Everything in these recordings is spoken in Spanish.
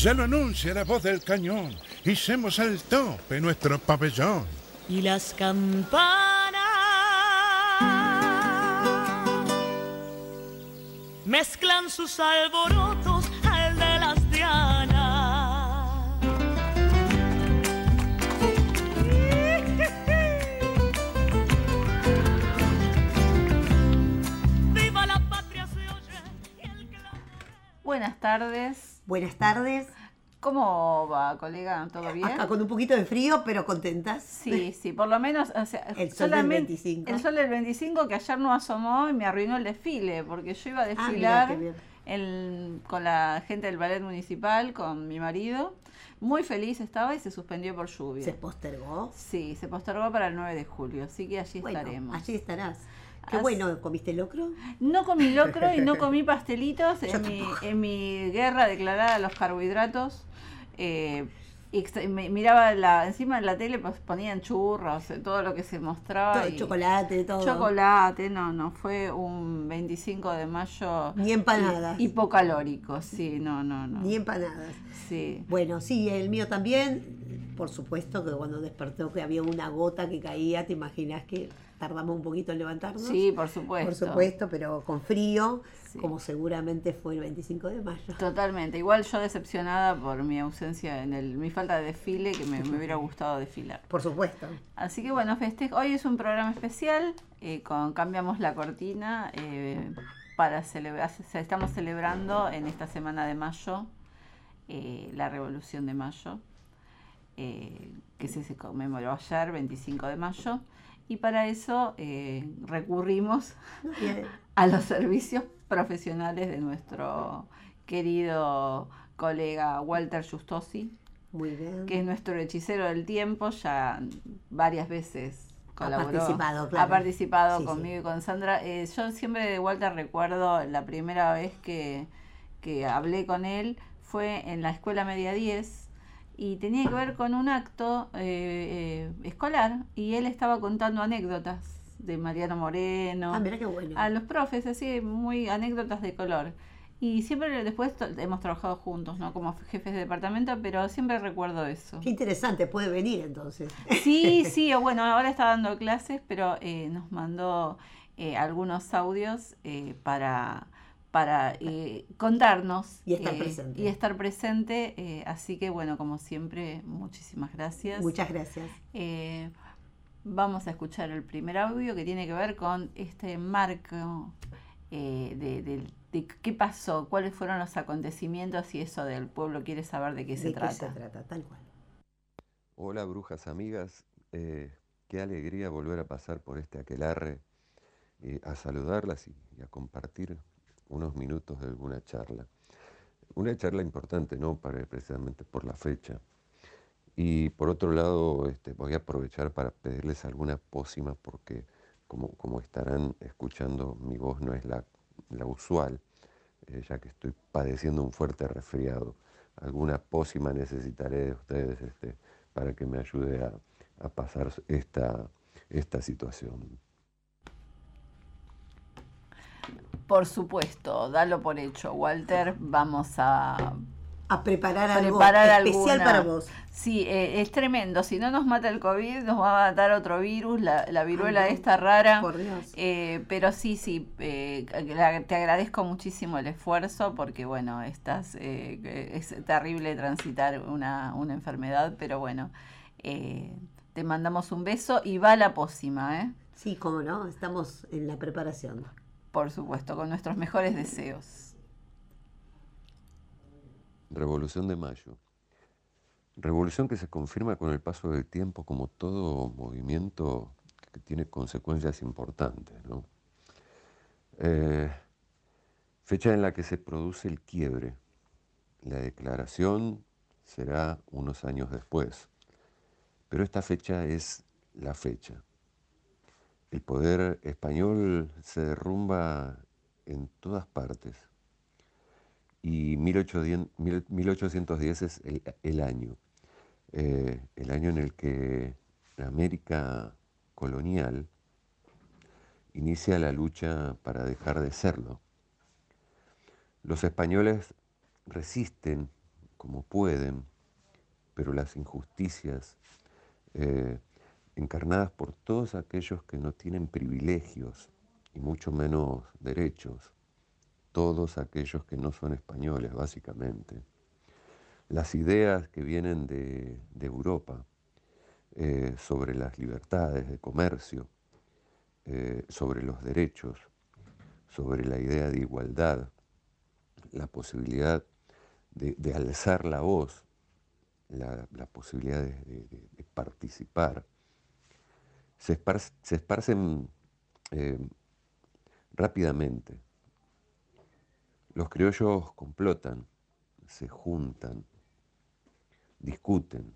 Ya lo anuncia la voz del cañón. Hicemos al tope nuestro pabellón. Y las campanas mezclan sus alborotos al de las dianas. Viva la patria se oye el. Buenas tardes. Buenas tardes. ¿Cómo va, colega? ¿Todo bien? Acá con un poquito de frío, pero contentas. Sí, sí, por lo menos. o sea, El sol del 25. El sol del 25 que ayer no asomó y me arruinó el desfile, porque yo iba a Ah, mirá, desfilar bien. en- con la gente del ballet municipal, con mi marido. Muy feliz estaba y se suspendió por lluvia. Se postergó. Sí, se postergó para el 9 de julio, así que allí Bueno, estaremos. allí estarás. Qué bueno, ¿comiste locro? No comí locro y no comí pastelitos en mi, en mi guerra declarada a los carbohidratos. Eh, y miraba la, encima de la tele, pues ponían churros, eh, todo lo que se mostraba. Todo, y- chocolate, todo. Chocolate, no, no, fue un 25 de mayo. Ni empanadas. hi- Hipocalórico, sí, no, no, no. Ni empanadas. Sí. Bueno, sí, el mío también. Por supuesto que cuando despertó que había una gota que caía, te imaginas que tardamos un poquito en levantarnos. Sí, por supuesto. Por supuesto, pero con frío, Sí. como seguramente fue el 25 de mayo. Totalmente. Igual yo decepcionada por mi ausencia en el, mi falta de desfile, que me, me hubiera gustado desfilar. Por supuesto. Así que bueno, festejo. Hoy es un programa especial, eh, con cambiamos la cortina eh, para celebrar, estamos celebrando en esta semana de mayo eh, la Revolución de Mayo, eh, que se, se conmemoró ayer, 25 de mayo, y para eso eh, recurrimos a los servicios profesionales de nuestro querido colega Walter Justosi, Muy bien. que es nuestro hechicero del tiempo, ya varias veces Ha colaboró. participado, claro. Ha participado Sí, conmigo sí. y con Sandra. Eh, yo siempre de Walter recuerdo la primera vez que, que hablé con él fue en la escuela media 10 y tenía que ver con un acto eh, eh, escolar y él estaba contando anécdotas de Mariano Moreno Ah, mira qué bueno. a los profes, así, muy anécdotas de color. Y siempre después hemos trabajado juntos, ¿no? Como jefes de departamento, pero siempre recuerdo eso. Qué interesante, puede venir entonces. Sí, sí, bueno, ahora está dando clases, pero eh, nos mandó eh, algunos audios eh, para, para eh, contarnos. Y estar eh, presente. Y estar presente, eh, así que bueno, como siempre, muchísimas gracias. Muchas gracias. Vamos a escuchar el primer audio que tiene que ver con este marco eh, de, de- de qué pasó, cuáles fueron los acontecimientos y eso del pueblo quiere saber de qué se ¿De trata. qué se trata? Tal cual. Hola brujas amigas, Eh, qué alegría volver a pasar por este aquelarre, eh, a saludarlas y, y a compartir unos minutos de alguna charla. Una charla importante, ¿no? Para, precisamente por la fecha. Y por otro lado, este, voy a aprovechar para pedirles alguna pócima porque como, estarán escuchando, mi voz no es la, usual, eh, ya que estoy padeciendo un fuerte resfriado. Alguna pócima necesitaré de ustedes este, para que me ayude a, a pasar esta, esta situación. Por supuesto, dalo por hecho, Walter. Vamos a A preparar algo preparar especial alguna- para vos. Sí, eh, es tremendo. Si no nos mata el COVID, nos va a matar otro virus, la, la viruela Ay, esta rara. Por Dios. Eh, pero sí, sí, eh, la- te agradezco muchísimo el esfuerzo porque, bueno, estás, eh, es terrible transitar una, una enfermedad, pero bueno, te mandamos un beso y va la pócima, ¿eh? Sí, cómo no, estamos en la preparación. Por supuesto, con nuestros mejores deseos. Revolución de Mayo. Revolución que se confirma con el paso del tiempo como todo movimiento que tiene consecuencias importantes. ¿no? Eh, fecha en la que se produce el quiebre. La declaración será unos años después, pero esta fecha es la fecha. El poder español se derrumba en todas partes y 1810, mil- 1810 es el, el año, eh, el año en el que la América colonial inicia la lucha para dejar de serlo. Los españoles resisten como pueden, pero las injusticias eh, encarnadas por todos aquellos que no tienen privilegios y mucho menos derechos, todos aquellos que no son españoles, básicamente. Las ideas que vienen de, Europa eh, sobre las libertades de comercio, eh, sobre los derechos, sobre la idea de igualdad, la posibilidad de, alzar la voz, la, posibilidad de, participar, se, esparcen eh, rápidamente. Los criollos complotan, se juntan, discuten,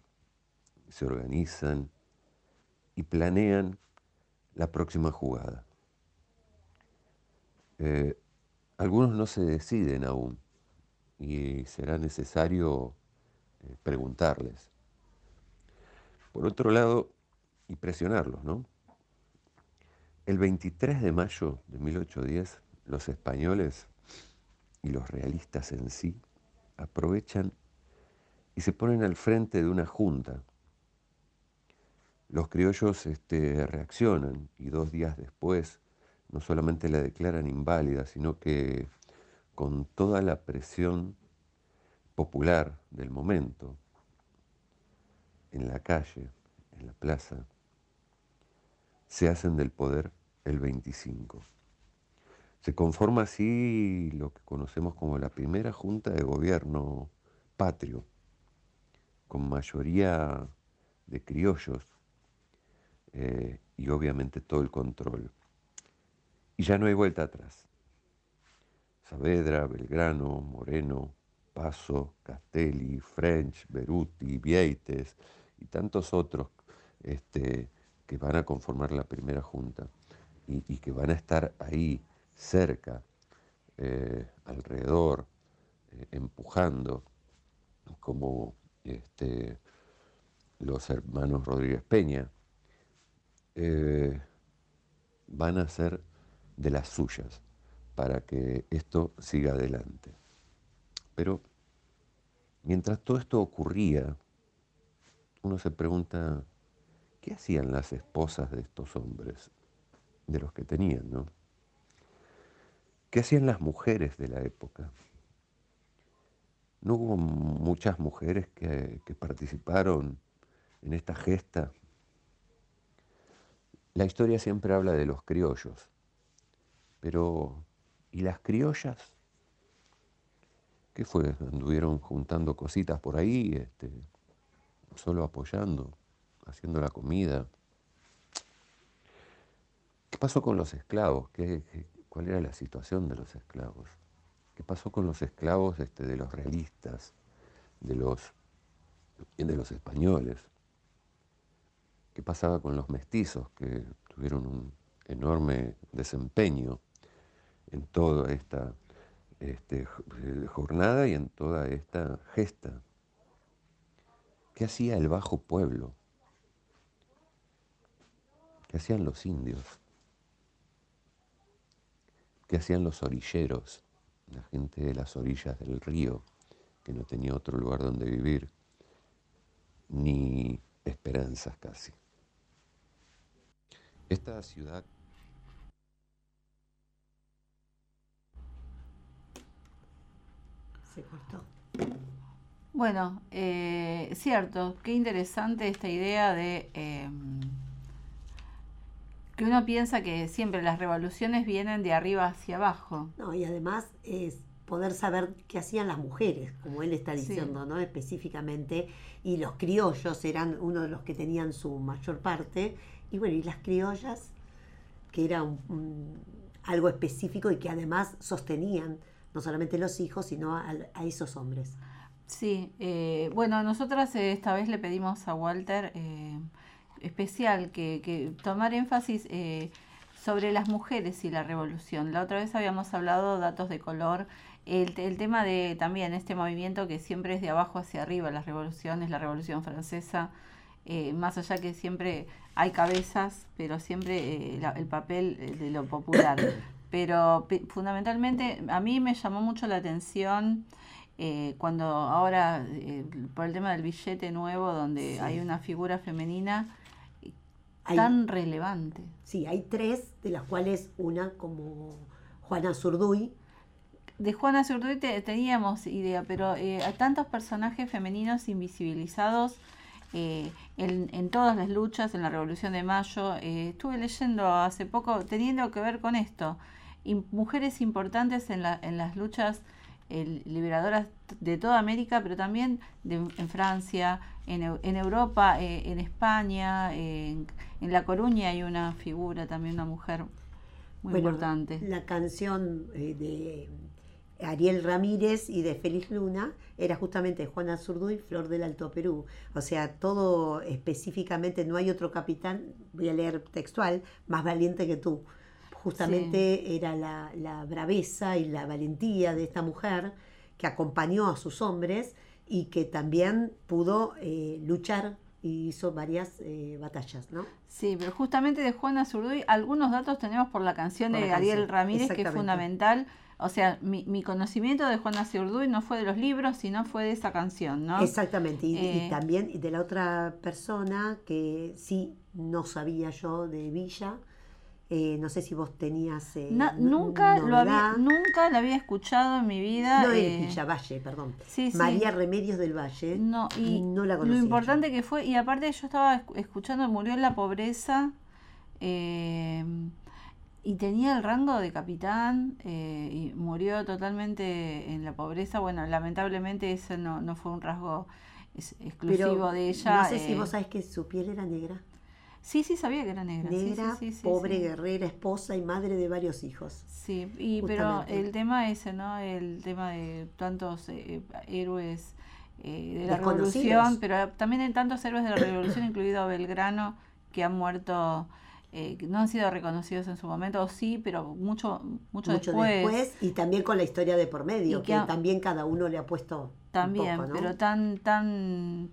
se organizan y planean la próxima jugada. Eh, algunos no se deciden aún y será necesario eh, preguntarles. Por otro lado, y presionarlos, ¿no? El 23 de mayo de 1810, los españoles y los realistas en sí aprovechan y se ponen al frente de una junta. Los criollos este, reaccionan y dos días después no solamente la declaran inválida, sino que con toda la presión popular del momento, en la calle, en la plaza, se hacen del poder el 25. Se conforma así lo que conocemos como la primera junta de gobierno patrio, con mayoría de criollos eh, y obviamente todo el control. Y ya no hay vuelta atrás. Saavedra, Belgrano, Moreno, Paso, Castelli, French, Beruti, Vieites y tantos otros este, que van a conformar la primera junta y, que van a estar ahí cerca, eh, alrededor, eh, empujando, como este, los hermanos Rodríguez Peña, eh, van a ser de las suyas para que esto siga adelante. Pero mientras todo esto ocurría, uno se pregunta, ¿Qué hacían las esposas de estos hombres, de los que tenían, no? ¿Qué hacían las mujeres de la época? ¿No hubo muchas mujeres que, participaron en esta gesta? La historia siempre habla de los criollos, pero ¿y las criollas? ¿Qué fue? ¿Anduvieron juntando cositas por ahí, este, solo apoyando? haciendo la comida. ¿Qué pasó con los esclavos? ¿Qué, cuál era la situación de los esclavos? ¿Qué pasó con los esclavos este, de los realistas, de los, de los españoles? ¿Qué pasaba con los mestizos que tuvieron un enorme desempeño en toda esta este, jornada y en toda esta gesta? ¿Qué hacía el bajo pueblo? ¿Qué hacían los indios? ¿Qué hacían los orilleros? La gente de las orillas del río, que no tenía otro lugar donde vivir, ni esperanzas casi. Esta ciudad se cortó. Bueno, eh, cierto, qué interesante esta idea de em, que uno piensa que siempre las revoluciones vienen de arriba hacia abajo. No, y además es poder saber qué hacían las mujeres, como él está diciendo, ¿no? Específicamente, y los criollos eran uno de los que tenían su mayor parte, y bueno, y las criollas, que era algo específico y que además sostenían no solamente los hijos, sino a, esos hombres. Sí, eh, bueno, nosotras eh, esta vez le pedimos a Walter eh, especial que, tomar énfasis eh, sobre las mujeres y la revolución. La otra vez habíamos hablado datos de color, el, tema de también este movimiento que siempre es de abajo hacia arriba, las revoluciones, la revolución francesa, eh, más allá que siempre hay cabezas, pero siempre eh, el papel de lo popular. Pero fundamentalmente a mí me llamó mucho la atención eh, cuando ahora, eh, por el tema del billete nuevo, donde Sí. hay una figura femenina Hay- tan relevante. Sí, hay tres, de las cuales una como Juana Zurduy, De Juana Zurduy te- teníamos idea, pero eh, hay tantos personajes femeninos invisibilizados eh, en, en todas las luchas, en la Revolución de Mayo. Eh, estuve leyendo hace poco, teniendo que ver con esto, mujeres importantes en, la- en las luchas eh, liberadoras de toda América, pero también de- en Francia, en, Eu- en Europa, eh, en España, en, en La Coruña hay una figura, también una mujer muy Bueno, importante. La canción eh, de Ariel Ramírez y de Félix Luna era justamente Juana Zurduy, Flor del Alto Perú. O sea, todo específicamente, no hay otro capitán, voy a leer textual, más valiente que tú. Justamente era la, la braveza y la valentía de esta mujer que acompañó a sus hombres y que también pudo eh, luchar y hizo varias eh, batallas, ¿no? Sí, pero justamente de Juana Zurduy, algunos datos tenemos por la canción Por de la Ariel canción, Ramírez, que es fundamental. O sea, mi, mi conocimiento de Juana Zurduy no fue de los libros, sino fue de esa canción, ¿no? Exactamente, y, y Eh, también de la otra persona que sí no sabía yo de Villa, eh, no sé si vos tenías eh, no- nunca lo había, nunca la había escuchado en mi vida. No eh, es Villa Valle, perdón. sí, sí. María Remedios del Valle. No, y no la lo conocía. importante que fue, y aparte yo estaba escu- escuchando, murió en la pobreza, eh, y tenía el rango de capitán, eh, y murió totalmente en la pobreza. Bueno, lamentablemente ese no, no fue un rasgo es- exclusivo Pero de ella. no sé si eh, vos sabés que su piel era negra. Sí, sí, sabía que era negra. sí, sí, Negra, sí, sí, pobre, guerrera, esposa y madre de varios hijos. Sí, y, pero el tema ese, ¿no? El tema de tantos eh, héroes eh, de la revolución, pero también en tantos héroes de la revolución, incluido Belgrano, que han muerto, eh, que no han sido reconocidos en su momento, o sí, pero mucho, mucho, Mucho después. después. y también con la historia de por medio, que, también cada uno le ha puesto un También, poco, ¿no? pero tan, tan,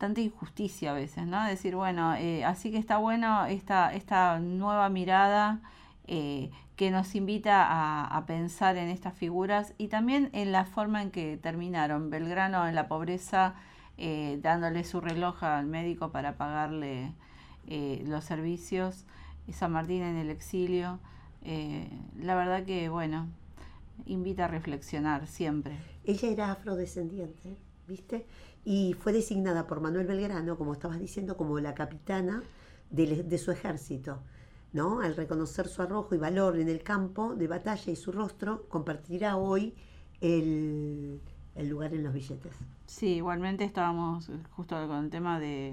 tanta injusticia a veces, ¿no? Decir, bueno, eh, así que está bueno esta, esta nueva mirada eh, que nos invita a, pensar en estas figuras y también en la forma en que terminaron. Belgrano en la pobreza, eh, dándole su reloj al médico para pagarle los servicios, y San Martín en el exilio. La verdad que, bueno, invita a reflexionar siempre. Ella era afrodescendiente, ¿viste? Y fue designada por Manuel Belgrano, como estabas diciendo, como la capitana del- de, su ejército. ¿no? Al reconocer su arrojo y valor en el campo de batalla y su rostro, compartirá hoy el, el lugar en los billetes. Sí, igualmente estábamos eh, justo con el tema de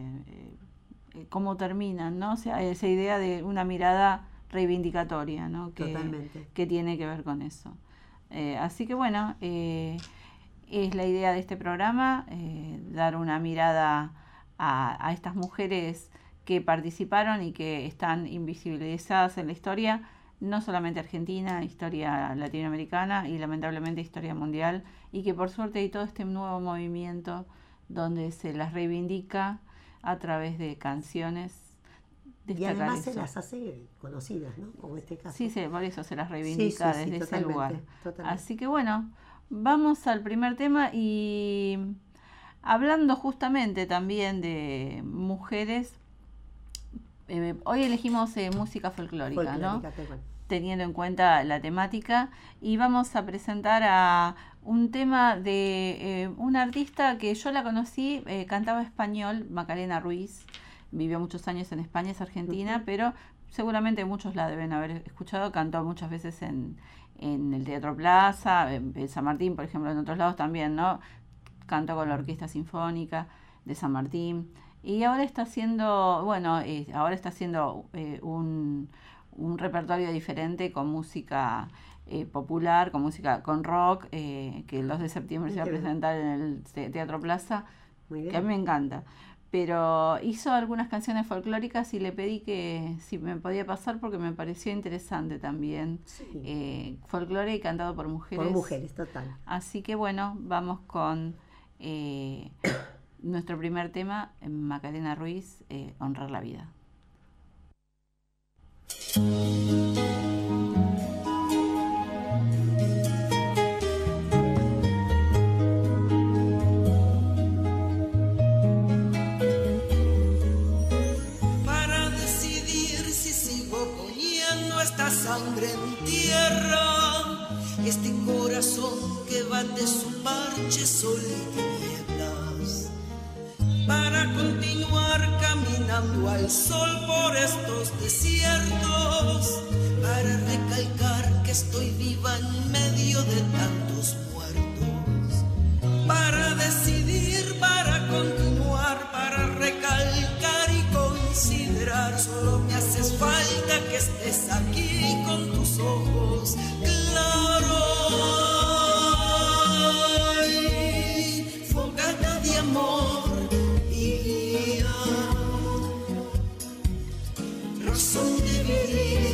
eh, cómo terminan, ¿no? O sea, esa idea de una mirada reivindicatoria, ¿no? Que, Totalmente. que tiene que ver con eso. Eh, así que bueno, eh, es la idea de este programa, eh, dar una mirada a, a estas mujeres que participaron y que están invisibilizadas en la historia, no solamente argentina, historia latinoamericana y lamentablemente historia mundial, y que por suerte hay todo este nuevo movimiento donde se las reivindica a través de canciones. Y además se las hace conocidas, ¿no? Como este caso. Sí, sí, por eso se las reivindica sí, sí, desde ese lugar. totalmente. Así que bueno, vamos al primer tema y hablando justamente también de mujeres, eh, hoy elegimos eh, música folclórica, ¿no? Folclórica, teniendo en cuenta la temática y vamos a presentar a un tema de eh, una artista que yo la conocí, cantaba español, Macarena Ruiz, vivió muchos años en España, es argentina, pero seguramente muchos la deben haber escuchado, cantó muchas veces en, en el Teatro Plaza, en, en San Martín, por ejemplo, en otros lados también, ¿no? Cantó con la Orquesta Sinfónica de San Martín. Y ahora está haciendo, bueno, eh, ahora está haciendo eh, un, un repertorio diferente con música eh, popular, con música con rock, eh, que el 2 de septiembre se va a presentar en el Te- Teatro Plaza, que a mí me encanta. Pero hizo algunas canciones folclóricas y le pedí que si me podía pasar porque me pareció interesante también. Sí, Eh, folclore y cantado por mujeres. por mujeres, total. Así que bueno, vamos con eh, nuestro primer tema, Macarena Ruiz, eh, Honrar la Vida. Bate su parche sol y para continuar caminando al sol por estos desiertos para recalcar que estoy viva en medio de tantos muertos para decidir para continuar para recalcar y considerar. Solo me haces falta que estés aquí con tus ojos claros Sous-titrage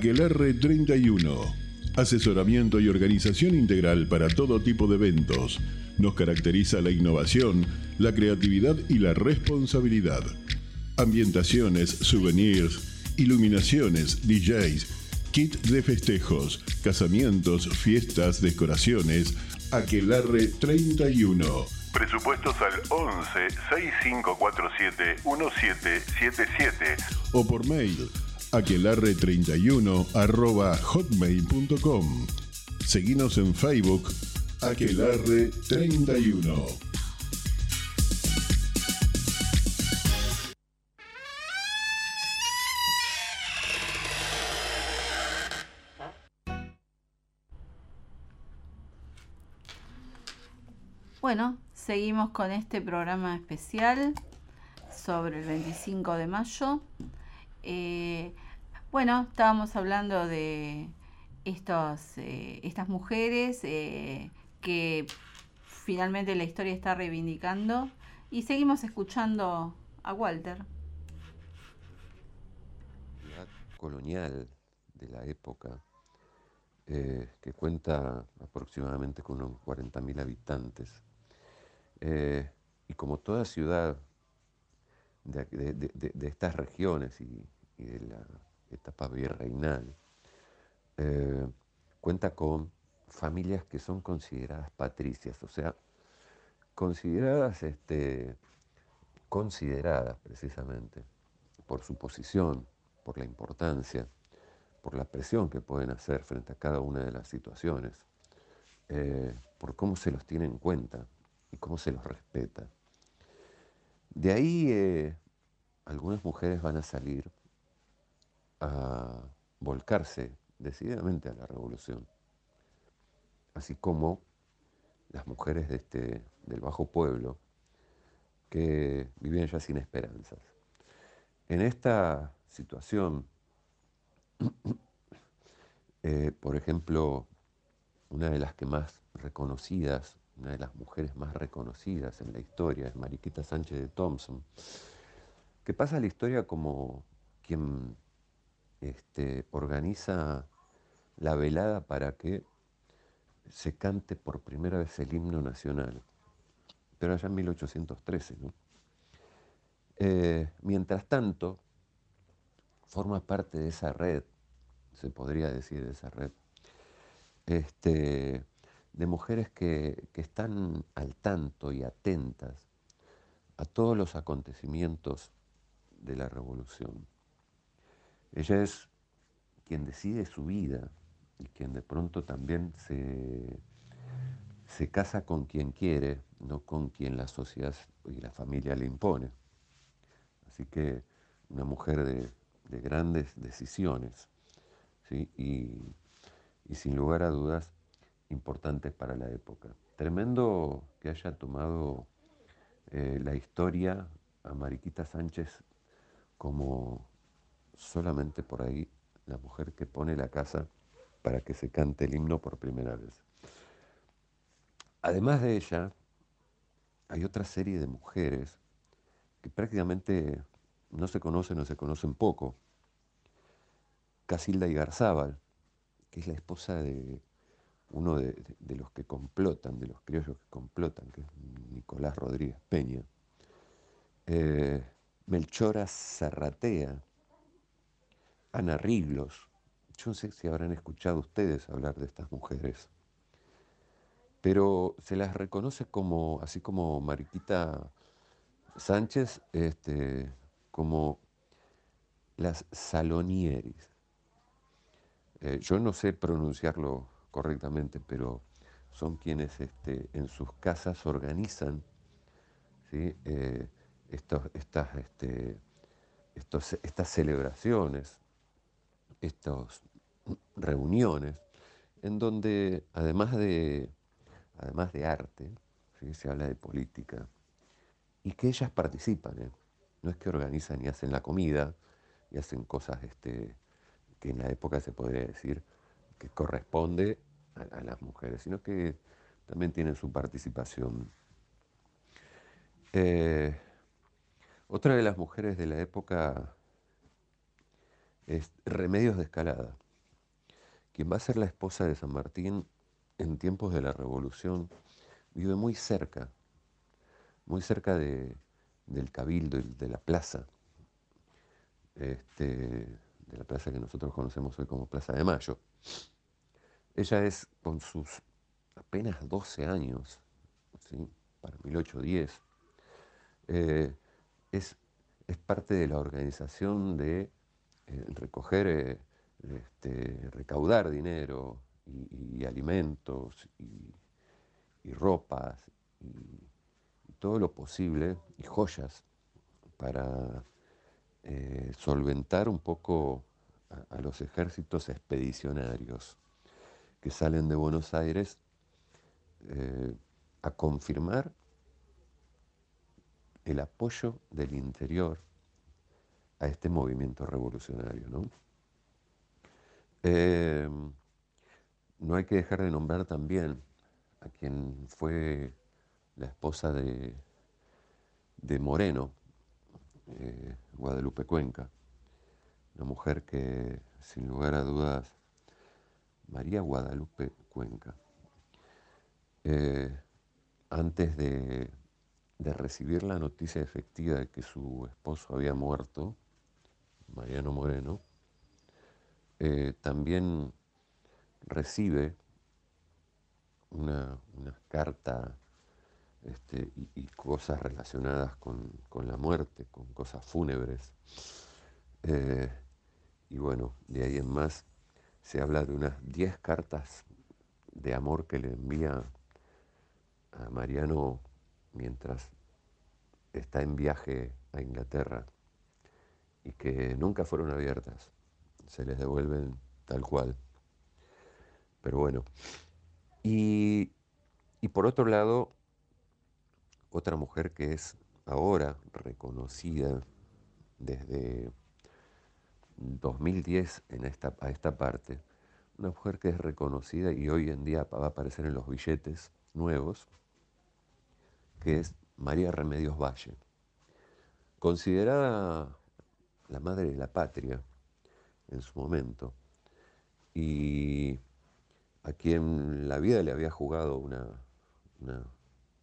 Aquelarre 31. Asesoramiento y organización integral para todo tipo de eventos. Nos caracteriza la innovación, la creatividad y la responsabilidad. Ambientaciones, souvenirs, iluminaciones, DJs, kit de festejos, casamientos, fiestas, decoraciones. Aquelarre 31. Presupuestos al 11 6547 1777 o por mail aquelarre31 arroba hotmail.com. Seguinos en Facebook aquelarre31. Bueno, seguimos con este programa especial sobre el 25 de mayo. Eh, bueno, estábamos hablando de estos, eh, estas mujeres eh, que finalmente la historia está reivindicando. Y seguimos escuchando a Walter. La colonial de la época, que cuenta aproximadamente con unos 40.000 habitantes. Y como toda ciudad de, estas regiones y, y de la etapa virreinal, eh, cuenta con familias que son consideradas patricias, o sea, consideradas, este, consideradas precisamente por su posición, por la importancia, por la presión que pueden hacer frente a cada una de las situaciones, eh, por cómo se los tiene en cuenta y cómo se los respeta. De ahí eh, algunas mujeres van a salir a volcarse decididamente a la revolución, así como las mujeres este, del bajo pueblo que vivían ya sin esperanzas. En esta situación, eh, por ejemplo, una de las que más reconocidas, una de las mujeres más reconocidas en la historia es Mariquita Sánchez de Thompson, que pasa a la historia como quien este, organiza la velada para que se cante por primera vez el himno nacional, pero allá en 1813. ¿no? Eh, mientras tanto, forma parte de esa red, se podría decir de esa red, este, de mujeres que, que están al tanto y atentas a todos los acontecimientos de la revolución. Ella es quien decide su vida y quien de pronto también se, se casa con quien quiere, no con quien la sociedad y la familia le impone. Así que una mujer de, de grandes decisiones ¿sí? y, y sin lugar a dudas importantes para la época. Tremendo que haya tomado eh, la historia a Mariquita Sánchez como solamente por ahí la mujer que pone la casa para que se cante el himno por primera vez. Además de ella, hay otra serie de mujeres que prácticamente no se conocen o se conocen poco. Casilda Igarzábal, que es la esposa de uno de, los que complotan, de los criollos que complotan, que es Nicolás Rodríguez Peña. Eh, Melchora Zarratea, Ana Riglos. Yo no sé si habrán escuchado ustedes hablar de estas mujeres, pero se las reconoce como, así como Mariquita Sánchez, este, como las Salonieris. Eh, yo no sé pronunciarlo correctamente, pero son quienes este, en sus casas organizan ¿sí? Eh, estas, este, estos- estas celebraciones, estas reuniones, en donde además de, además de arte, se habla de política, y que ellas participan, ¿eh? no es que organizan y hacen la comida y hacen cosas este, que en la época se podría decir que corresponde a, las mujeres, sino que también tienen su participación. Eh, otra de las mujeres de la época es Remedios de Escalada, quien va a ser la esposa de San Martín en tiempos de la Revolución, vive muy cerca, muy cerca de- del cabildo de la plaza, este, de la plaza que nosotros conocemos hoy como Plaza de Mayo. Ella es, con sus apenas 12 años, ¿sí? para 1810, eh, es, es parte de la organización de eh, recoger, eh, este, recaudar dinero y, alimentos y, y ropas y todo lo posible y joyas para eh, solventar un poco a, los ejércitos expedicionarios que salen de Buenos Aires eh, a confirmar el apoyo del interior a este movimiento revolucionario. ¿no? Eh, no hay que dejar de nombrar también a quien fue la esposa de, de Moreno, eh, Guadalupe Cuenca, una mujer que sin lugar a dudas, María Guadalupe Cuenca, eh, antes de, recibir la noticia efectiva de que su esposo había muerto, Mariano Moreno, eh, también recibe una, carta este, y, cosas relacionadas con, la muerte, con cosas fúnebres. Eh, y bueno, de ahí en más se habla de unas 10 cartas de amor que le envía a Mariano mientras está en viaje a Inglaterra y que nunca fueron abiertas, se les devuelven tal cual. Pero bueno, y, y por otro lado, otra mujer que es ahora reconocida desde 2010 en esta, a esta parte, una mujer que es reconocida y hoy en día va a aparecer en los billetes nuevos, que es María Remedios Valle, considerada la madre de la patria en su momento, y a quien la vida le había jugado una, una,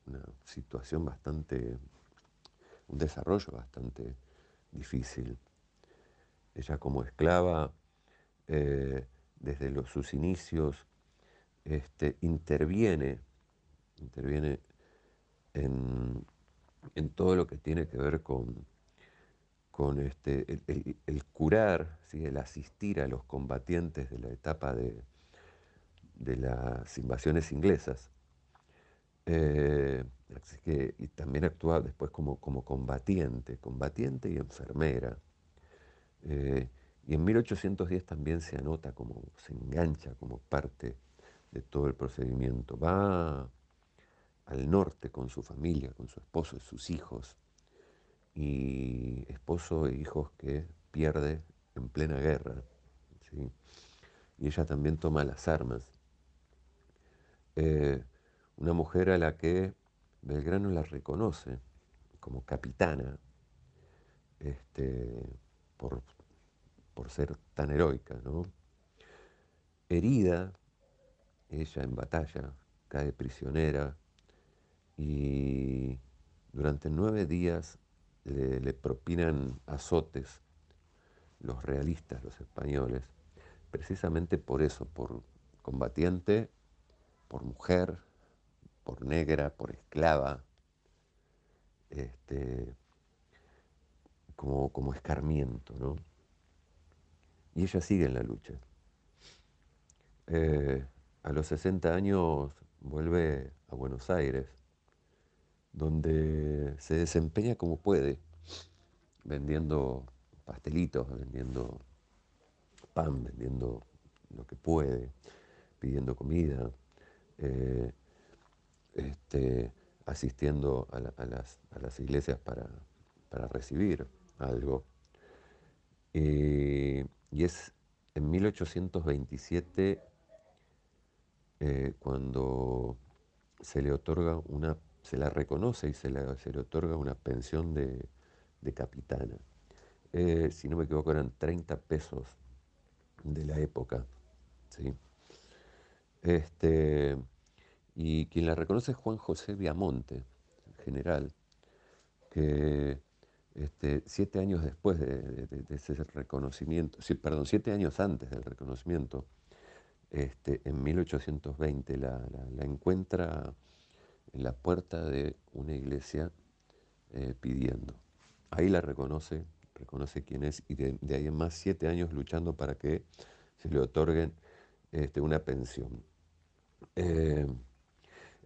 una situación bastante, un desarrollo bastante difícil. Ella como esclava, eh, desde los, sus inicios, este, interviene, interviene en, todo lo que tiene que ver con, con este, el, curar, el asistir a los combatientes de la etapa de, de las invasiones inglesas. Eh, que, y también actúa después como, como combatiente, combatiente y enfermera. Eh, y en 1810 también se anota como, se engancha como parte de todo el procedimiento. Va al norte con su familia, con su esposo y sus hijos, y esposo e hijos que pierde en plena guerra. Y ella también toma las armas. Eh, una mujer a la que Belgrano la reconoce como capitana, este, por, por ser tan heroica, ¿no? Herida, ella en batalla, cae prisionera y durante nueve días le, propinan azotes los realistas, los españoles, precisamente por eso, por combatiente, por mujer, por negra, por esclava, este, como, como escarmiento, ¿no? Y ella sigue en la lucha. Eh, a los 60 años vuelve a Buenos Aires, donde se desempeña como puede, vendiendo pastelitos, vendiendo pan, vendiendo lo que puede, pidiendo comida, eh, este, asistiendo a, las, iglesias para, recibir algo. Y es en 1827 eh, cuando se le otorga una, se la reconoce y se le, se le otorga una pensión de, capitana. Eh, si no me equivoco, eran 30 pesos de la época. ¿sí? Este, y quien la reconoce es Juan José Viamonte, general, que este, siete años después de, ese reconocimiento, perdón, siete años antes del reconocimiento, este, en 1820 la, encuentra en la puerta de una iglesia eh, pidiendo. Ahí la reconoce, reconoce quién es y de, ahí en más siete años luchando para que se le otorguen este, una pensión. Eh,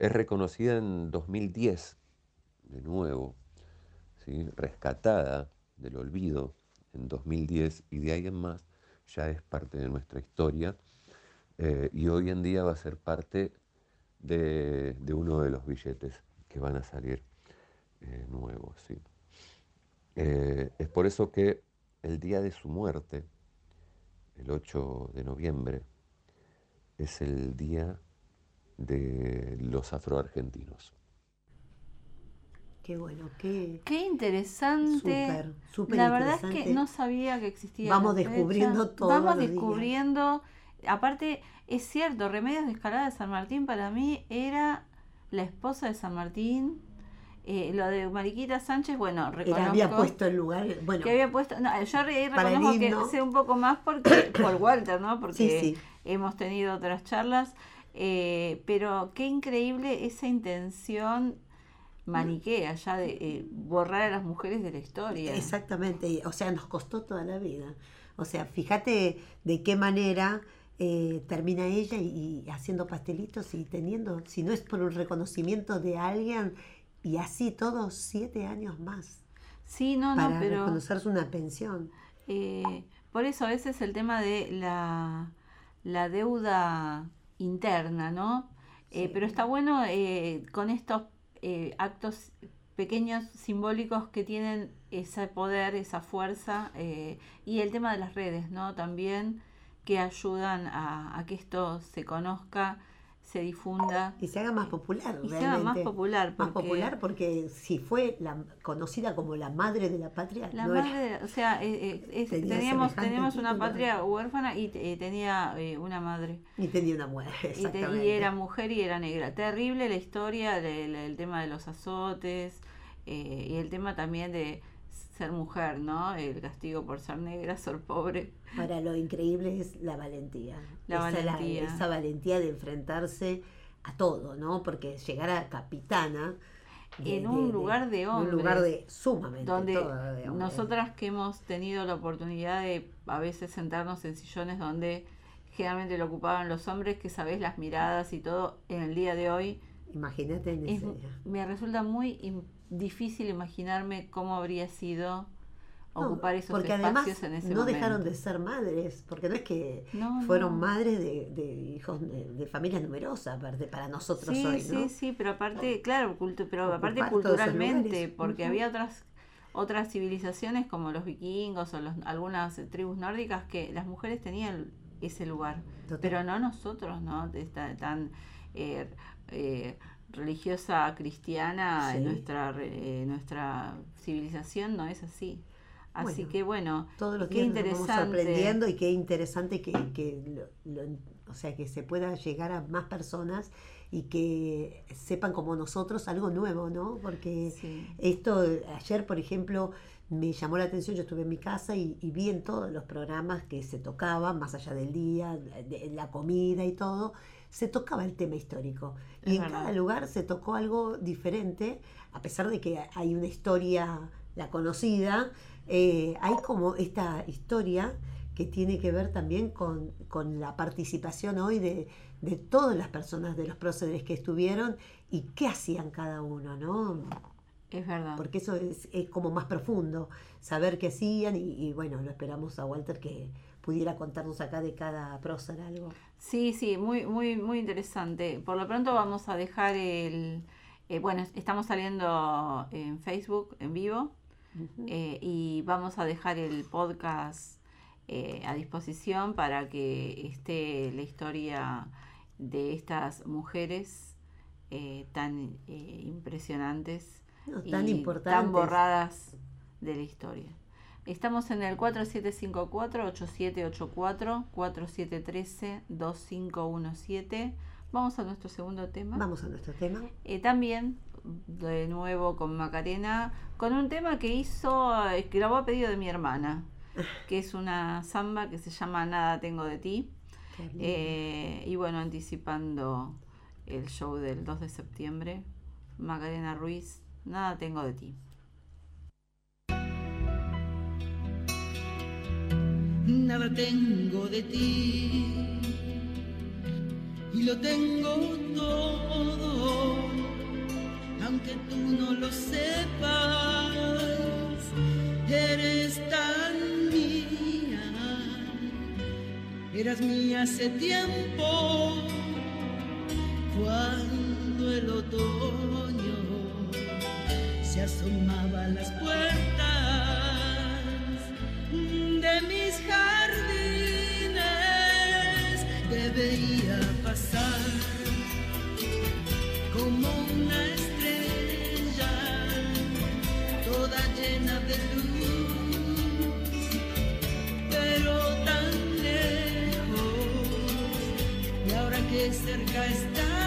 es reconocida en 2010, de nuevo, rescatada del olvido en 2010 y de ahí en más ya es parte de nuestra historia eh, y hoy en día va a ser parte de, uno de los billetes que van a salir eh, nuevos. Eh, es por eso que el día de su muerte, el 8 de noviembre, es el día de los afroargentinos. Qué bueno, qué Qué interesante. súper, súper La verdad es que no sabía que existía. Vamos descubriendo todos Vamos los días. descubriendo. Aparte, es cierto, Remedios de Escalada de San Martín para mí era la esposa de San Martín. Eh, lo de Mariquita Sánchez, bueno, Era, reconozco había puesto el lugar, bueno, que había puesto. No, yo el reconozco que sé un poco más porque por Walter, ¿no? Porque Sí, sí. hemos tenido otras charlas. Eh, pero qué increíble esa intención maniquea ya de eh, borrar a las mujeres de la historia. Exactamente, o sea, nos costó toda la vida. O sea, fíjate de qué manera eh, termina ella y, y haciendo pastelitos y teniendo, si no es por un reconocimiento de alguien, y así todos siete años más Sí, no, no, para pero reconocerse una pensión. eh, por eso a veces el tema de la, la deuda interna, ¿no? Eh, pero está bueno eh, con estos eh, actos pequeños simbólicos que tienen ese poder, esa fuerza y el tema de las redes, ¿no? También que ayudan a, a que esto se conozca, se difunda Y se haga más popular, y realmente. más popular. Más porque- popular porque si fue la, conocida como la madre de la patria, La no era- madre, de- o sea, eh, eh, es- Tenía teníamos, teníamos una patria huérfana y eh, tenía eh, una madre. ni tenía una mujer. Y, te- y era mujer y era negra. Terrible la historia del el tema de los azotes eh, y el tema también de ser mujer, ¿no? El castigo por ser negra, ser pobre. Para lo increíble es la valentía. La esa, valentía. esa valentía de enfrentarse a todo, ¿no? Porque llegar a capitana. de- En de- un de- lugar de en Un lugar hombres, de sumamente. donde de hombres. nosotras que hemos tenido la oportunidad de a veces sentarnos en sillones donde generalmente lo ocupaban los hombres, que sabés las miradas y todo, en el día de hoy Imagínate en es- ese. me resulta muy difícil imaginarme cómo habría sido No, ocupar esos porque espacios además en ese no momento. dejaron de ser madres, porque no es que No, fueron no. madres de, de hijos de, de familias numerosas, aparte, para nosotros Sí, hoy, sí, ¿no? sí, pero aparte, claro, cultu- pero aparte culturalmente, porque había otras otras civilizaciones como los vikingos o los, algunas tribus nórdicas que las mujeres tenían ese lugar, Total. pero no nosotros, ¿no? De esta- tan eh, eh, religiosa cristiana en nuestra eh, nuestra civilización no es así. Así Bueno, que bueno, todos los qué días nos vamos interesante. sorprendiendo y qué interesante que, que lo- lo- o sea que se pueda llegar a más personas y que sepan como nosotros algo nuevo, ¿no? Porque Sí. esto ayer, por ejemplo, me llamó la atención, yo estuve en mi casa y, y vi en todos los programas que se tocaban, más allá del día, de la comida y todo, se tocaba el tema histórico. Es y en verdad. cada lugar se tocó algo diferente, a pesar de que hay una historia, la conocida, eh, hay como esta historia que tiene que ver también con, con la participación hoy de, de todas las personas, de los próceres que estuvieron y qué hacían cada uno, ¿no? Es verdad. Porque eso es, es como más profundo, saber qué hacían y, y bueno, lo esperamos a Walter que pudiera contarnos acá de cada prócer algo. Sí, sí, muy, muy, muy interesante. Por lo pronto vamos a dejar el, eh, bueno, es- estamos saliendo en Facebook en vivo eh, y vamos a dejar el podcast eh, a disposición para que esté la historia de estas mujeres eh, tan eh, impresionantes No, y tan importantes. tan borradas de la historia. Estamos en el 4754-8784, 4713-2517. Vamos a nuestro segundo tema. Vamos a nuestro tema. Eh, también, de nuevo con Macarena, con un tema que hizo, eh, que grabó a pedido de mi hermana, que es una samba que se llama Nada tengo de ti. Eh, y bueno, anticipando el show del 2 de septiembre, Macarena Ruiz, Nada tengo de ti. Nada tengo de ti. Y lo tengo todo, aunque tú no lo sepas, eres tan mía, eras mía hace tiempo, cuando el otoño se asomaba a las puertas de mis jardines te veía pasar como una estrella llena de luz, pero tan lejos, y ahora que cerca estás,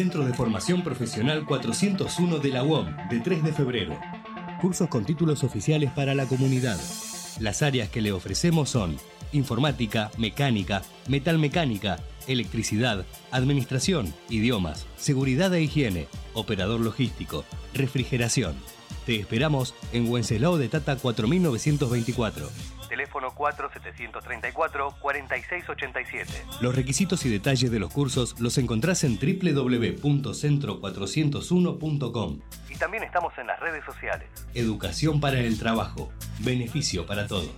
Centro de Formación Profesional 401 de la UOM, de 3 de febrero. Cursos con títulos oficiales para la comunidad. Las áreas que le ofrecemos son informática, mecánica, metalmecánica, electricidad, administración, idiomas, seguridad e higiene, operador logístico, refrigeración. Te esperamos en Wenceslao de Tata 4924. Teléfono 4734-4687. Los requisitos y detalles de los cursos los encontrás en www.centro401.com. Y también estamos en las redes sociales. Educación para el trabajo. Beneficio para todos.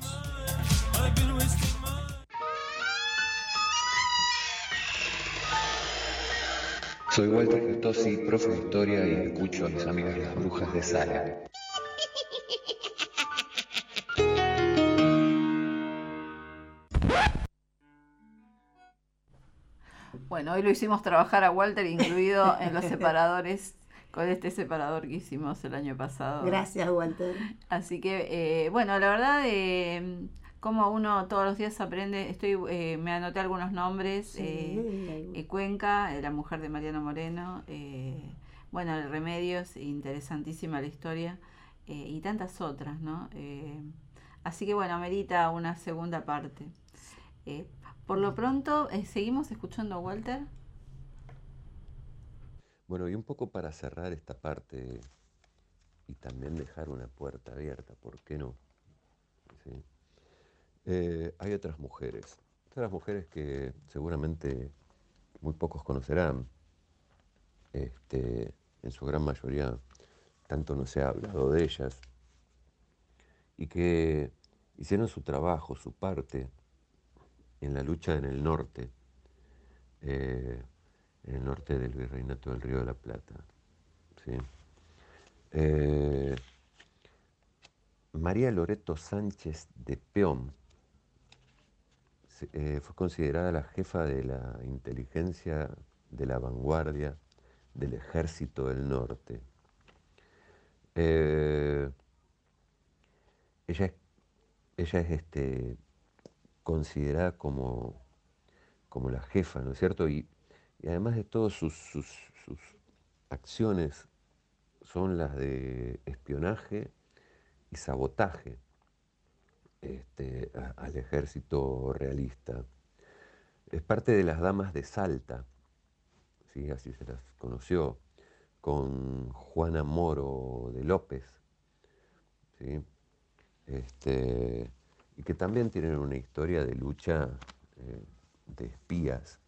Soy Walter Getosi, profe de historia y escucho a mis amigas las brujas de Sala. Bueno, hoy lo hicimos trabajar a Walter incluido en los separadores con este separador que hicimos el año pasado. Gracias, Walter. Así que, eh, bueno, la verdad, eh, como uno todos los días aprende, estoy, eh, me anoté algunos nombres, Sí, eh, eh, Cuenca, eh, la mujer de Mariano Moreno, bueno, el Remedios, interesantísima la historia, y tantas otras, ¿no? Así que, bueno, amerita una segunda parte. Por lo pronto, eh, seguimos escuchando a Walter. Bueno, y un poco para cerrar esta parte y también dejar una puerta abierta, ¿por qué no? Eh, hay otras mujeres Otras mujeres que seguramente muy pocos conocerán, este, en su gran mayoría tanto no se ha hablado de ellas, y que hicieron su trabajo, su parte en la lucha en el norte, eh, en el norte del virreinato del Río de la Plata. Eh, María Loreto Sánchez de Peón eh, fue considerada la jefa de la inteligencia de la vanguardia del ejército del norte. Ella ella es este, considerada como, como la jefa, ¿no es cierto? Y, además de todas sus, sus, acciones son las de espionaje y sabotaje este, al ejército realista. Es parte de las damas de Salta, ¿sí? así se las conoció, con Juana Moro de López, ¿sí? este, y que también tienen una historia de lucha eh, de espías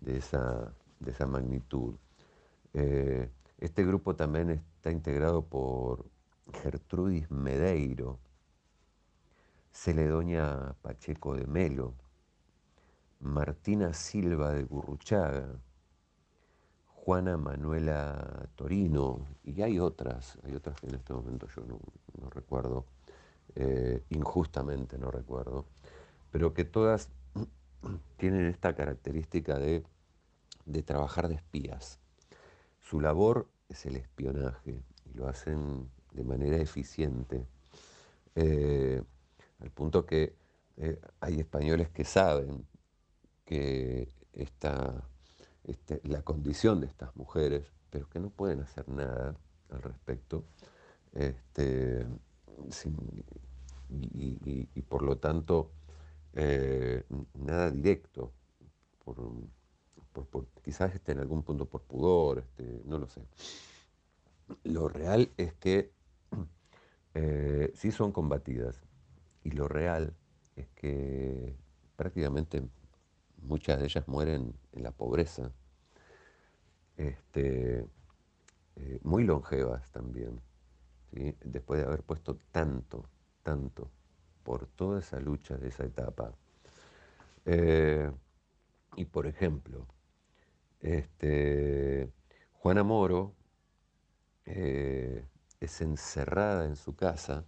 de esa, de esa magnitud. Eh, este grupo también está integrado por Gertrudis Medeiro, Celedonia Pacheco de Melo, Martina Silva de Gurruchaga, Juana Manuela Torino, y hay otras, hay otras que en este momento yo no, recuerdo, eh, injustamente no recuerdo, pero que todas tienen esta característica de, trabajar de espías. Su labor es el espionaje y lo hacen de manera eficiente, eh, al punto que eh, hay españoles que saben que esta, este, la condición de estas mujeres, pero que no pueden hacer nada al respecto, este, y, por lo tanto eh, nada directo, por, quizás esté en algún punto por pudor, este, no lo sé. Lo real es que eh, sí son combatidas y lo real es que prácticamente muchas de ellas mueren en la pobreza, este, eh, muy longevas también, después de haber puesto tanto, tanto por toda esa lucha de esa etapa. Eh, y por ejemplo, este, Juana Moro eh, es encerrada en su casa,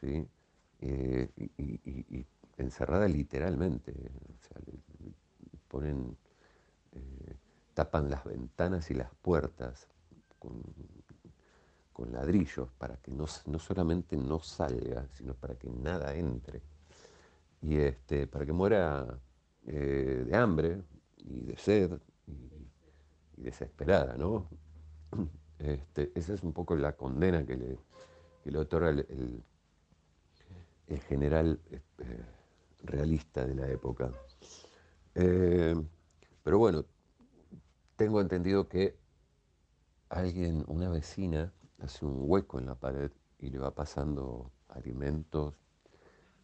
¿sí? y, encerrada literalmente, ponen, eh, tapan las ventanas y las puertas con, ladrillos para que no, no, solamente no salga, sino para que nada entre. Y este, para que muera eh, de hambre y de sed y, desesperada, ¿no? Este, esa es un poco la condena que le, le otorga el, el, general eh, realista de la época. Eh, pero bueno, tengo entendido que alguien, una vecina, hace un hueco en la pared y le va pasando alimentos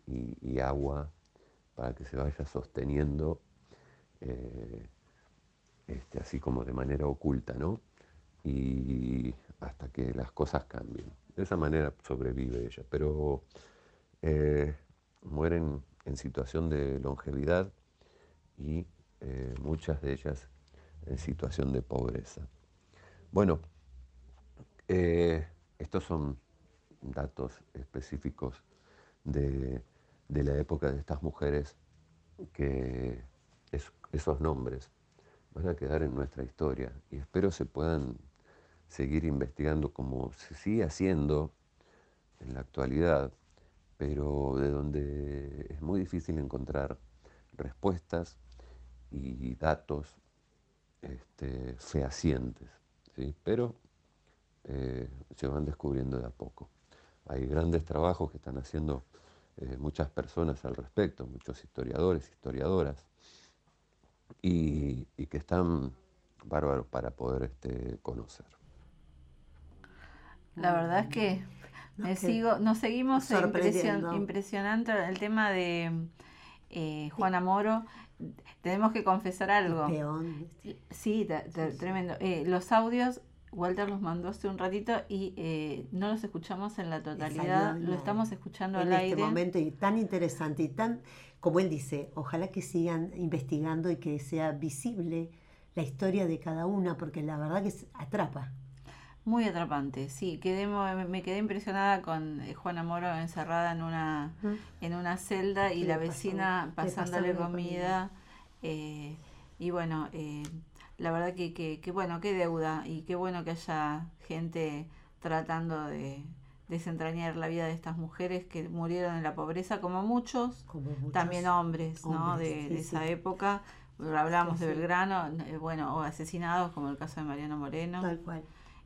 y, agua para que se vaya sosteniendo, eh, este, así como de manera oculta, ¿no? Y hasta que las cosas cambien. De esa manera sobrevive ella, pero eh, mueren en situación de longevidad y eh, muchas de ellas en situación de pobreza. Bueno, eh, estos son datos específicos de, la época de estas mujeres que esos nombres van a quedar en nuestra historia y espero se puedan seguir investigando como se sigue haciendo en la actualidad, pero de donde es muy difícil encontrar respuestas y datos este, fehacientes, ¿sí? pero eh, se van descubriendo de a poco. Hay grandes trabajos que están haciendo eh, muchas personas al respecto, muchos historiadores, historiadoras, y, que están bárbaros para poder este, conocer. La verdad es que me sigo, nos seguimos impresionando el tema de eh, Juana Moro. Tenemos que confesar algo. Peón. Sí, tremendo. Eh, los audios, Walter los mandó hace un ratito y eh, no los escuchamos en la totalidad. Lo estamos escuchando en al este aire. momento y tan interesante y tan, como él dice, ojalá que sigan investigando y que sea visible la historia de cada una, porque la verdad que atrapa. Muy atrapante, sí. Quedé, me quedé impresionada con eh, Juana Moro encerrada en una, en una celda y ¿Qué la vecina Le pasándole la comida. eh, y bueno, eh, la verdad que, que, que bueno, qué deuda y qué bueno que haya gente tratando de desentrañar la vida de estas mujeres que murieron en la pobreza, como muchos, Como muchos también hombres, ¿no? de, sí, de esa sí. época. Hablamos Sí, de. Belgrano, eh, bueno, o asesinados, como el caso de Mariano Moreno Tal cual.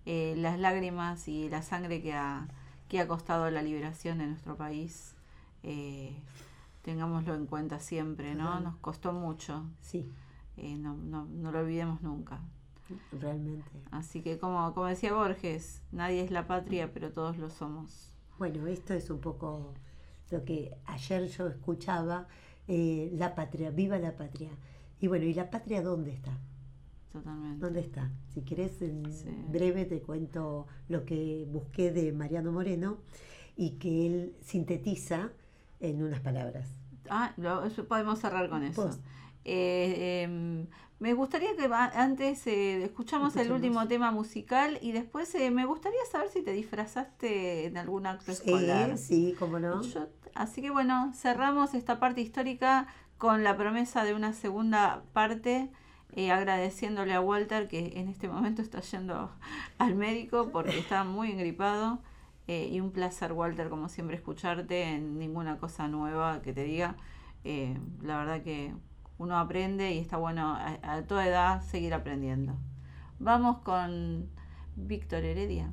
eh, las lágrimas y la sangre que ha, que ha costado la liberación de nuestro país. eh, tengámoslo en cuenta siempre, ¿no? Nos costó mucho, Sí, eh, no, no, no lo olvidemos nunca. realmente. Así que como, como decía Borges, nadie es la patria, pero todos lo somos. Bueno, esto es un poco lo que ayer yo escuchaba, eh, la patria, viva la patria. Y bueno, ¿y la patria dónde está? Totalmente. ¿Dónde está? Si querés, en Sí. breve te cuento lo que busqué de Mariano Moreno y que él sintetiza en unas palabras. Ah, lo- podemos cerrar con eso. Eh, em, me gustaría que antes eh, escuchamos el último tema musical y después eh, me gustaría saber si te disfrazaste en algún acto escolar. Sí, cómo no. Yo- así que bueno, cerramos esta parte histórica con la promesa de una segunda parte, eh, agradeciéndole a Walter que en este momento está yendo al médico porque está muy engripado. eh, y un placer, Walter, como siempre, escucharte en ninguna cosa nueva que te diga. Eh, la verdad que uno aprende y está bueno a, a toda edad seguir aprendiendo. Vamos con Víctor Heredia.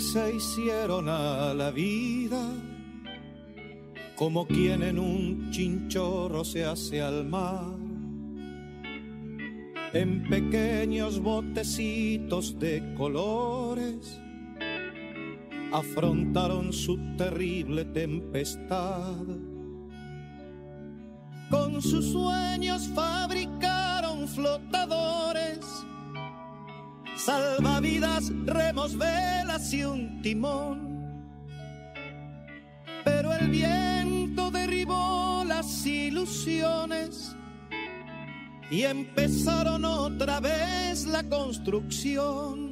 Se hicieron a la vida como quien en un chinchorro se hace al mar. En pequeños botecitos de colores afrontaron su terrible tempestad. Con sus sueños fabricaron flotadores remos, velas y un timón. Pero el viento derribó las ilusiones y empezaron otra vez la construcción.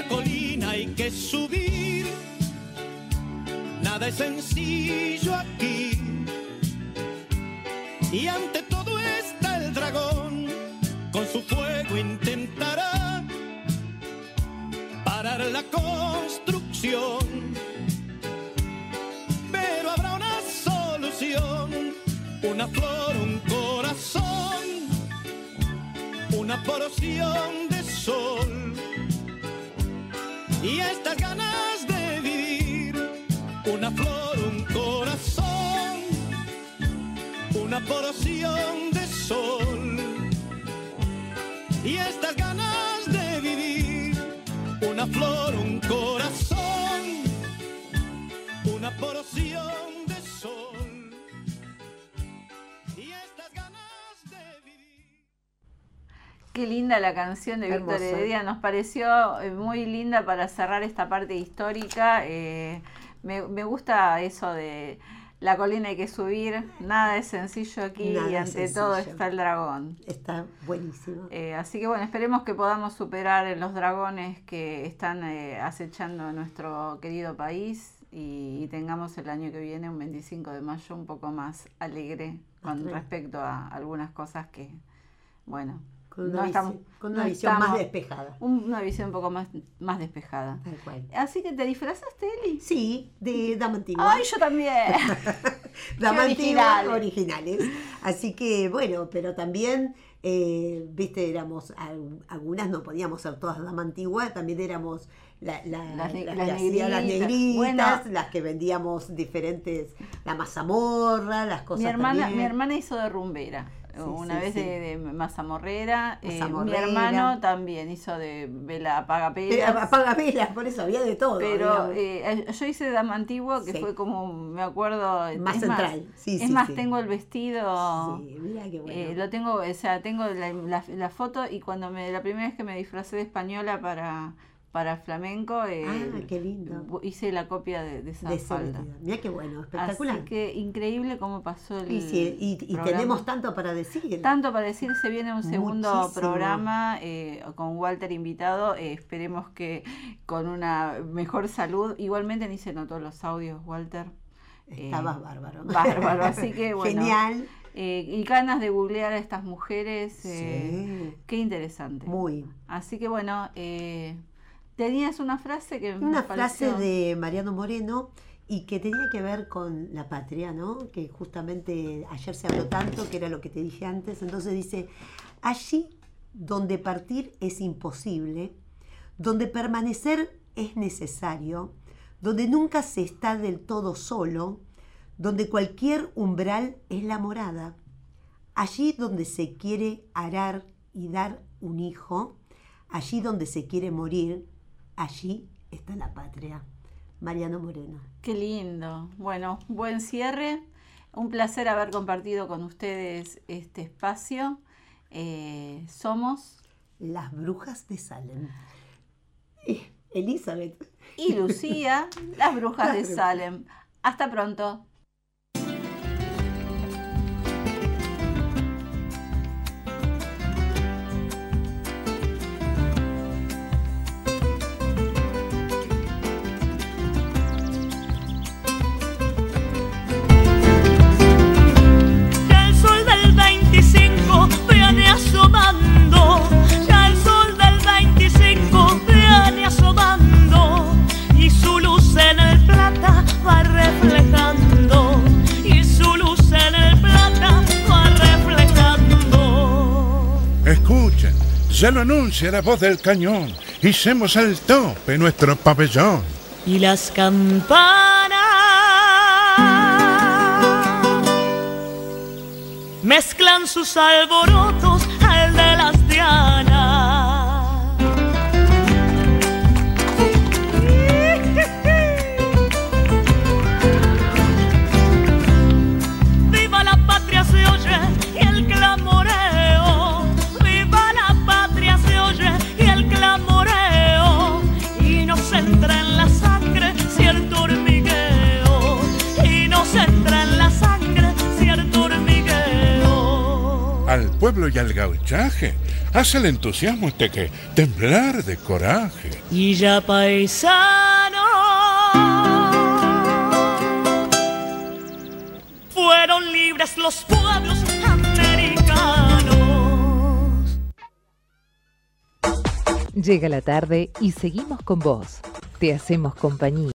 La colina hay que subir, nada es sencillo aquí. Y ante todo está el dragón, con su fuego intentará parar la construcción. Pero habrá una solución, una flor, un corazón, una porción de sol. Y estas ganas de vivir, una flor, un corazón, una porción de sol. Y estas ganas de vivir, una flor, un corazón, Qué linda la canción de Víctor. Heredia, nos pareció eh, muy linda para cerrar esta parte histórica. eh, me, me gusta eso de la colina hay que subir, nada es sencillo aquí Nada y ante todo está el dragón. Está buenísimo. Eh, así que bueno, esperemos que podamos superar los dragones que están eh, acechando a nuestro querido país y, y tengamos el año que viene, un 25 de mayo, un poco más alegre con respecto a algunas cosas que, bueno, Con una, no visi- estamos- con una no visión más despejada. un- una visión un poco más, más despejada. Tal cual. Así que te disfrazaste, Eli. Sí, de Dama Antigua. ¡Ay, yo también! Dama originales. Así que bueno, pero también, eh, viste, éramos, al- algunas no podíamos ser todas Dama Antigua, también éramos la- la- Las ne- las las que hacían las negritas. negritas, Bueno. las que vendíamos diferentes, la mazamorra, las cosas mi hermana, también. mi hermana hizo de rumbera. Sí, una sí, vez sí. de, de mazamorrera. eh, mi hermano también hizo de vela Pero apagapelas. apaga velas, por eso había de todo. Pero digamos. eh, yo hice de dama antiguo, que fue como, me acuerdo. Más es central. Es más, tengo el vestido. Sí, mira qué bueno. eh, lo tengo, o sea, tengo la, la- la foto y cuando me, la primera vez que me disfracé de española para, para flamenco, eh, ah, qué lindo. hice la copia de, de esa De falda. Mira qué bueno, espectacular. Así que increíble cómo pasó el y, y- tenemos tanto para decir. Tanto para decir, se viene un segundo Muchísimo. programa eh, con Walter invitado. eh, esperemos que con una mejor salud. Igualmente ni se notó los audios, Walter. Eh, Estabas bárbaro. Bárbaro, así que bueno. Genial. eh, y ganas de googlear a estas mujeres. eh, Sí, Qué interesante. muy. Así que bueno, eh, tenías una frase que me Una frase pareció- de Mariano Moreno y que tenía que ver con la patria, ¿no? Que justamente ayer se habló tanto, que era lo que te dije antes. Entonces dice, allí donde partir es imposible, donde permanecer es necesario, donde nunca se está del todo solo, donde cualquier umbral es la morada, allí donde se quiere arar y dar un hijo, allí donde se quiere morir, allí está la patria. Mariano Moreno. Qué lindo. Bueno, buen cierre. Un placer haber compartido con ustedes este espacio. Eh, somos Las brujas de Salem. Elizabeth. y Lucía, las brujas de. Salem. Hasta pronto. Ya lo anuncia la voz del cañón. Hicemos al tope nuestro pabellón. y las campanas mezclan sus alborotos pueblo y al gauchaje hace el entusiasmo este que temblar de coraje. Y ya paisano fueron libres los pueblos americanos. Llega la tarde y seguimos con vos. Te hacemos compañía.